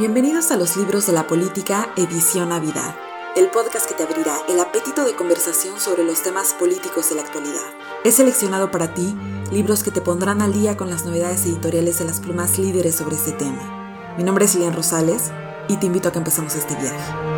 Bienvenidos a los libros de la política, edición Navidad, el podcast que te abrirá el apetito de conversación sobre los temas políticos de la actualidad. He seleccionado para ti libros que te pondrán al día con las novedades editoriales de las plumas líderes sobre este tema. Mi nombre es Lilian Rosales y te invito a que empecemos este viaje.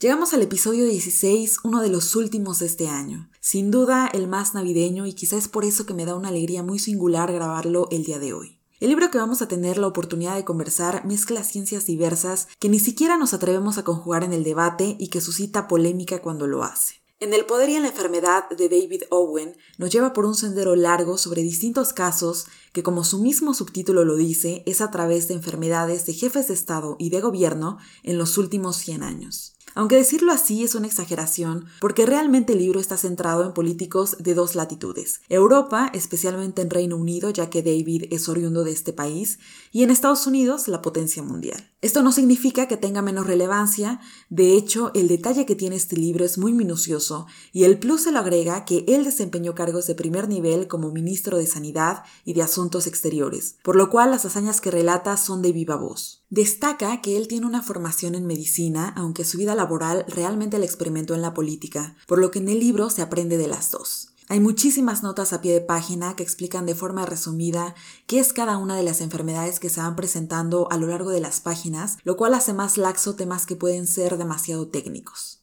Llegamos al episodio 16, uno de los últimos de este año. Sin duda el más navideño y quizás es por eso que me da una alegría muy singular grabarlo el día de hoy. El libro que vamos a tener la oportunidad de conversar mezcla ciencias diversas que ni siquiera nos atrevemos a conjugar en el debate y que suscita polémica cuando lo hace. En El poder y en la enfermedad de David Owen nos lleva por un sendero largo sobre distintos casos que, como su mismo subtítulo lo dice, es a través de enfermedades de jefes de Estado y de gobierno en los últimos 100 años. Aunque decirlo así es una exageración, porque realmente el libro está centrado en políticos de dos latitudes. Europa, especialmente en Reino Unido, ya que David es oriundo de este país, y en Estados Unidos, la potencia mundial. Esto no significa que tenga menos relevancia, de hecho, el detalle que tiene este libro es muy minucioso, y el plus se lo agrega que él desempeñó cargos de primer nivel como ministro de Sanidad y de Asuntos Exteriores, por lo cual las hazañas que relata son de viva voz. Destaca que él tiene una formación en medicina, aunque su vida laboral realmente la experimentó en la política, por lo que en el libro se aprende de las dos. Hay muchísimas notas a pie de página que explican de forma resumida qué es cada una de las enfermedades que se van presentando a lo largo de las páginas, lo cual hace más laxo temas que pueden ser demasiado técnicos.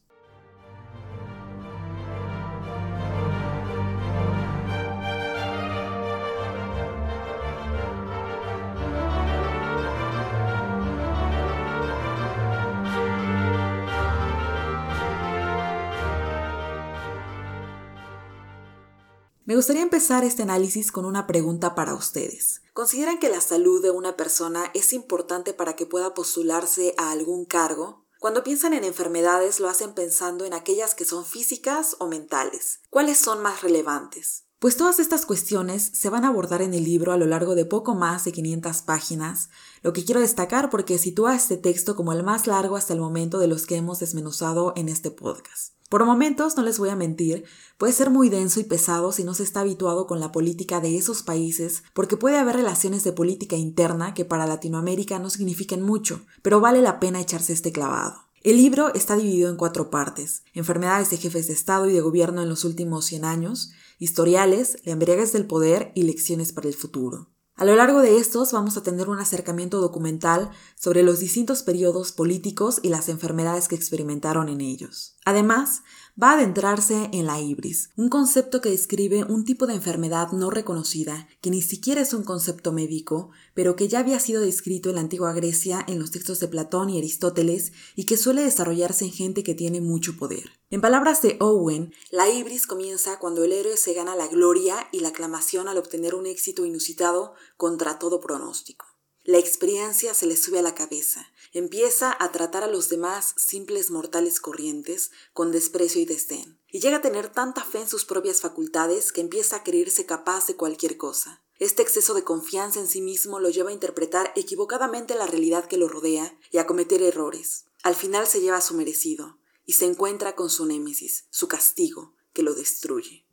Me gustaría empezar este análisis con una pregunta para ustedes. ¿Consideran que la salud de una persona es importante para que pueda postularse a algún cargo? Cuando piensan en enfermedades lo hacen pensando en aquellas que son físicas o mentales. ¿Cuáles son más relevantes? Pues todas estas cuestiones se van a abordar en el libro a lo largo de poco más de 500 páginas, lo que quiero destacar porque sitúa este texto como el más largo hasta el momento de los que hemos desmenuzado en este podcast. Por momentos, no les voy a mentir, puede ser muy denso y pesado si no se está habituado con la política de esos países, porque puede haber relaciones de política interna que para Latinoamérica no signifiquen mucho, pero vale la pena echarse este clavado. El libro está dividido en cuatro partes, enfermedades de jefes de Estado y de gobierno en los últimos 100 años, historiales, embriaguez del poder y lecciones para el futuro. A lo largo de estos vamos a tener un acercamiento documental sobre los distintos periodos políticos y las enfermedades que experimentaron en ellos. Además, va a adentrarse en la ibris, un concepto que describe un tipo de enfermedad no reconocida, que ni siquiera es un concepto médico, pero que ya había sido descrito en la antigua Grecia en los textos de Platón y Aristóteles y que suele desarrollarse en gente que tiene mucho poder. En palabras de Owen, la ibris comienza cuando el héroe se gana la gloria y la aclamación al obtener un éxito inusitado contra todo pronóstico. La experiencia se le sube a la cabeza. Empieza a tratar a los demás simples mortales corrientes con desprecio y desdén. Y llega a tener tanta fe en sus propias facultades que empieza a creerse capaz de cualquier cosa. Este exceso de confianza en sí mismo lo lleva a interpretar equivocadamente la realidad que lo rodea y a cometer errores. Al final se lleva a su merecido y se encuentra con su némesis, su castigo, que lo destruye.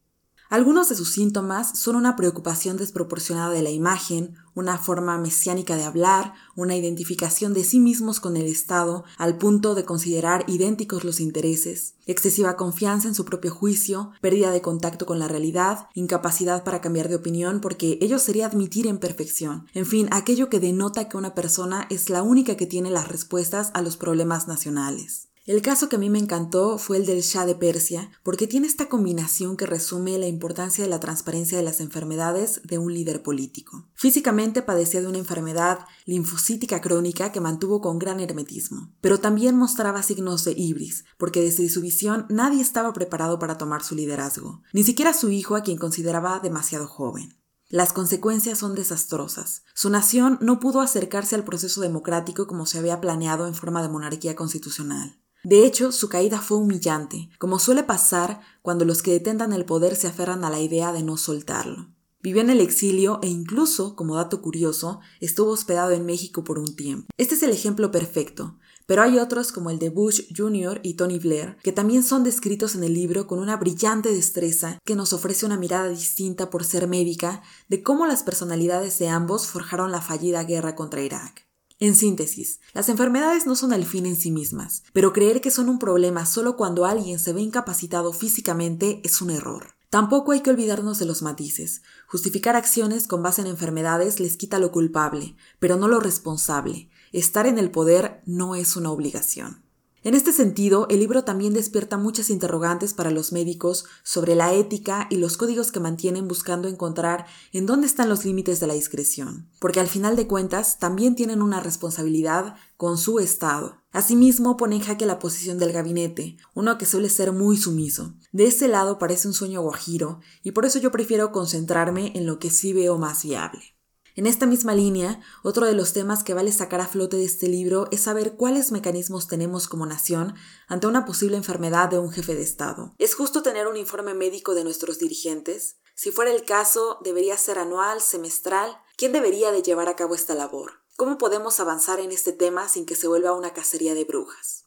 Algunos de sus síntomas son una preocupación desproporcionada de la imagen, una forma mesiánica de hablar, una identificación de sí mismos con el Estado al punto de considerar idénticos los intereses, excesiva confianza en su propio juicio, pérdida de contacto con la realidad, incapacidad para cambiar de opinión porque ello sería admitir en perfección, en fin, aquello que denota que una persona es la única que tiene las respuestas a los problemas nacionales. El caso que a mí me encantó fue el del Shah de Persia, porque tiene esta combinación que resume la importancia de la transparencia de las enfermedades de un líder político. Físicamente padecía de una enfermedad linfocítica crónica que mantuvo con gran hermetismo, pero también mostraba signos de ibris, porque desde su visión nadie estaba preparado para tomar su liderazgo, ni siquiera su hijo a quien consideraba demasiado joven. Las consecuencias son desastrosas. Su nación no pudo acercarse al proceso democrático como se había planeado en forma de monarquía constitucional. De hecho, su caída fue humillante, como suele pasar cuando los que detentan el poder se aferran a la idea de no soltarlo. Vivió en el exilio e incluso, como dato curioso, estuvo hospedado en México por un tiempo. Este es el ejemplo perfecto. pero hay otros como el de Bush Jr. y Tony Blair, que también son descritos en el libro con una brillante destreza que nos ofrece una mirada distinta por ser médica de cómo las personalidades de ambos forjaron la fallida guerra contra Irak. En síntesis, las enfermedades no son el fin en sí mismas, pero creer que son un problema solo cuando alguien se ve incapacitado físicamente es un error. Tampoco hay que olvidarnos de los matices. Justificar acciones con base en enfermedades les quita lo culpable, pero no lo responsable. Estar en el poder no es una obligación. En este sentido, el libro también despierta muchas interrogantes para los médicos sobre la ética y los códigos que mantienen buscando encontrar en dónde están los límites de la discreción, porque al final de cuentas también tienen una responsabilidad con su Estado. Asimismo, pone en jaque la posición del gabinete, uno que suele ser muy sumiso. De ese lado parece un sueño guajiro, y por eso yo prefiero concentrarme en lo que sí veo más viable. En esta misma línea, otro de los temas que vale sacar a flote de este libro es saber cuáles mecanismos tenemos como nación ante una posible enfermedad de un jefe de Estado. ¿Es justo tener un informe médico de nuestros dirigentes? Si fuera el caso, ¿debería ser anual, semestral? ¿Quién debería de llevar a cabo esta labor? ¿Cómo podemos avanzar en este tema sin que se vuelva una cacería de brujas?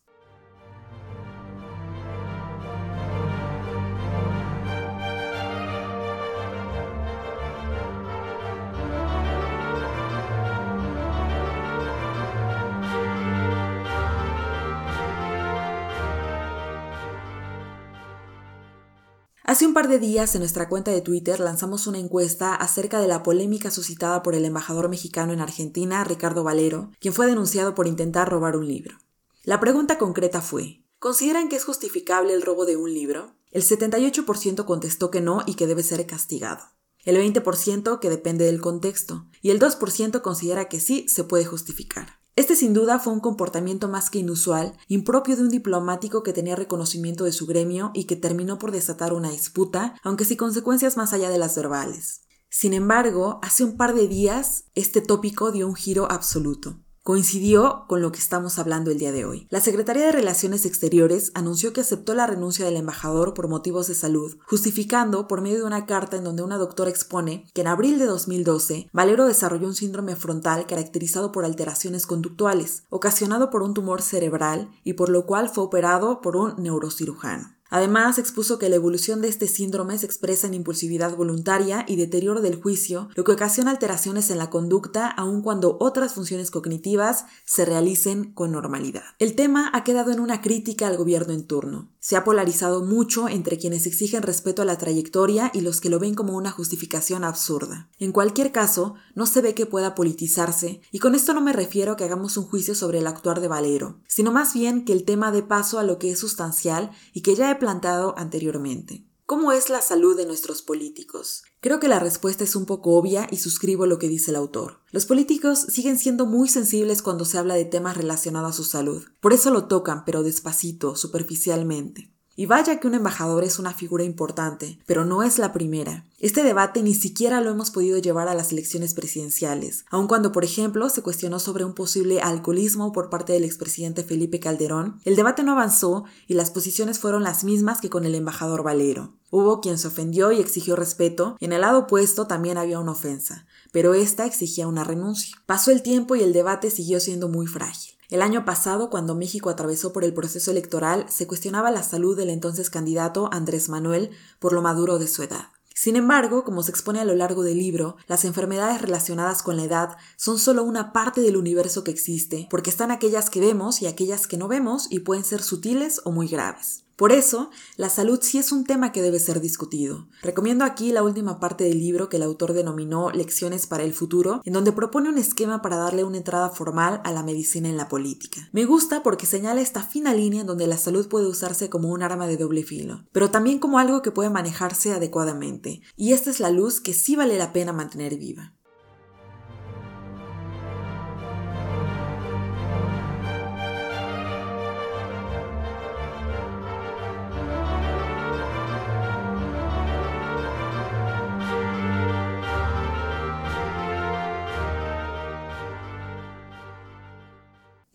Hace un par de días en nuestra cuenta de Twitter lanzamos una encuesta acerca de la polémica suscitada por el embajador mexicano en Argentina, Ricardo Valero, quien fue denunciado por intentar robar un libro. La pregunta concreta fue, ¿consideran que es justificable el robo de un libro? El 78% contestó que no y que debe ser castigado. El 20% que depende del contexto y el 2% considera que sí se puede justificar. Este sin duda fue un comportamiento más que inusual, impropio de un diplomático que tenía reconocimiento de su gremio y que terminó por desatar una disputa, aunque sin consecuencias más allá de las verbales. Sin embargo, hace un par de días este tópico dio un giro absoluto coincidió con lo que estamos hablando el día de hoy. La Secretaría de Relaciones Exteriores anunció que aceptó la renuncia del embajador por motivos de salud, justificando por medio de una carta en donde una doctora expone que en abril de 2012 Valero desarrolló un síndrome frontal caracterizado por alteraciones conductuales, ocasionado por un tumor cerebral y por lo cual fue operado por un neurocirujano. Además, expuso que la evolución de este síndrome se expresa en impulsividad voluntaria y deterioro del juicio, lo que ocasiona alteraciones en la conducta aun cuando otras funciones cognitivas se realicen con normalidad. El tema ha quedado en una crítica al gobierno en turno. Se ha polarizado mucho entre quienes exigen respeto a la trayectoria y los que lo ven como una justificación absurda. En cualquier caso, no se ve que pueda politizarse, y con esto no me refiero a que hagamos un juicio sobre el actuar de Valero, sino más bien que el tema dé paso a lo que es sustancial y que ya he plantado anteriormente. ¿Cómo es la salud de nuestros políticos? Creo que la respuesta es un poco obvia y suscribo lo que dice el autor. Los políticos siguen siendo muy sensibles cuando se habla de temas relacionados a su salud. Por eso lo tocan, pero despacito, superficialmente. Y vaya que un embajador es una figura importante, pero no es la primera. Este debate ni siquiera lo hemos podido llevar a las elecciones presidenciales, aun cuando, por ejemplo, se cuestionó sobre un posible alcoholismo por parte del expresidente Felipe Calderón, el debate no avanzó y las posiciones fueron las mismas que con el embajador Valero. Hubo quien se ofendió y exigió respeto, en el lado opuesto también había una ofensa, pero esta exigía una renuncia. Pasó el tiempo y el debate siguió siendo muy frágil. El año pasado, cuando México atravesó por el proceso electoral, se cuestionaba la salud del entonces candidato Andrés Manuel por lo maduro de su edad. Sin embargo, como se expone a lo largo del libro, las enfermedades relacionadas con la edad son solo una parte del universo que existe, porque están aquellas que vemos y aquellas que no vemos y pueden ser sutiles o muy graves. Por eso, la salud sí es un tema que debe ser discutido. Recomiendo aquí la última parte del libro que el autor denominó Lecciones para el futuro, en donde propone un esquema para darle una entrada formal a la medicina en la política. Me gusta porque señala esta fina línea en donde la salud puede usarse como un arma de doble filo, pero también como algo que puede manejarse adecuadamente, y esta es la luz que sí vale la pena mantener viva.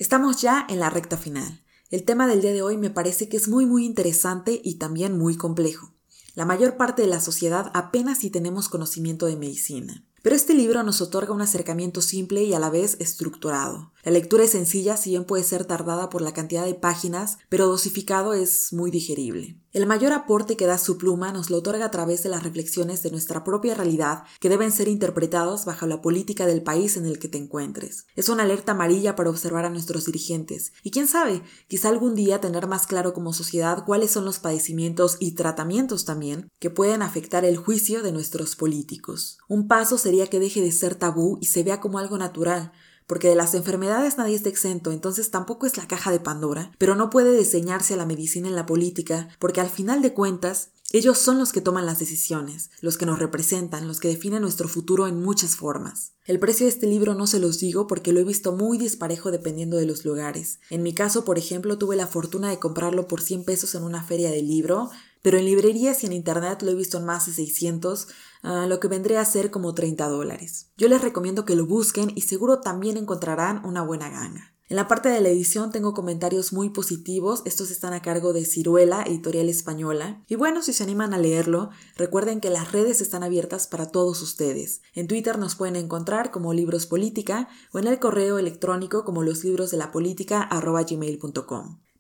Estamos ya en la recta final. El tema del día de hoy me parece que es muy muy interesante y también muy complejo. La mayor parte de la sociedad apenas si tenemos conocimiento de medicina. Pero este libro nos otorga un acercamiento simple y a la vez estructurado. La lectura es sencilla, si bien puede ser tardada por la cantidad de páginas, pero dosificado es muy digerible. El mayor aporte que da su pluma nos lo otorga a través de las reflexiones de nuestra propia realidad que deben ser interpretados bajo la política del país en el que te encuentres. Es una alerta amarilla para observar a nuestros dirigentes y quién sabe, quizá algún día tener más claro como sociedad cuáles son los padecimientos y tratamientos también que pueden afectar el juicio de nuestros políticos. Un paso sería que deje de ser tabú y se vea como algo natural, porque de las enfermedades nadie está exento, entonces tampoco es la caja de Pandora, pero no puede diseñarse la medicina en la política, porque al final de cuentas, ellos son los que toman las decisiones, los que nos representan, los que definen nuestro futuro en muchas formas. El precio de este libro no se los digo porque lo he visto muy disparejo dependiendo de los lugares. En mi caso, por ejemplo, tuve la fortuna de comprarlo por 100 pesos en una feria de libro, pero en librerías y en internet lo he visto en más de 600, ah, lo que vendría a ser como 30 dólares. Yo les recomiendo que lo busquen y seguro también encontrarán una buena gana. En la parte de la edición tengo comentarios muy positivos, estos están a cargo de Ciruela, editorial española. Y bueno, si se animan a leerlo, recuerden que las redes están abiertas para todos ustedes. En Twitter nos pueden encontrar como Libros Política o en el correo electrónico como los.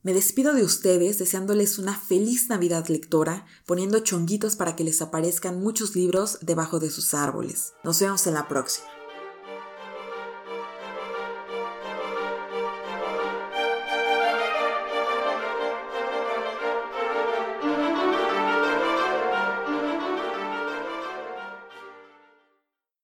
Me despido de ustedes deseándoles una feliz Navidad lectora, poniendo chonguitos para que les aparezcan muchos libros debajo de sus árboles. Nos vemos en la próxima.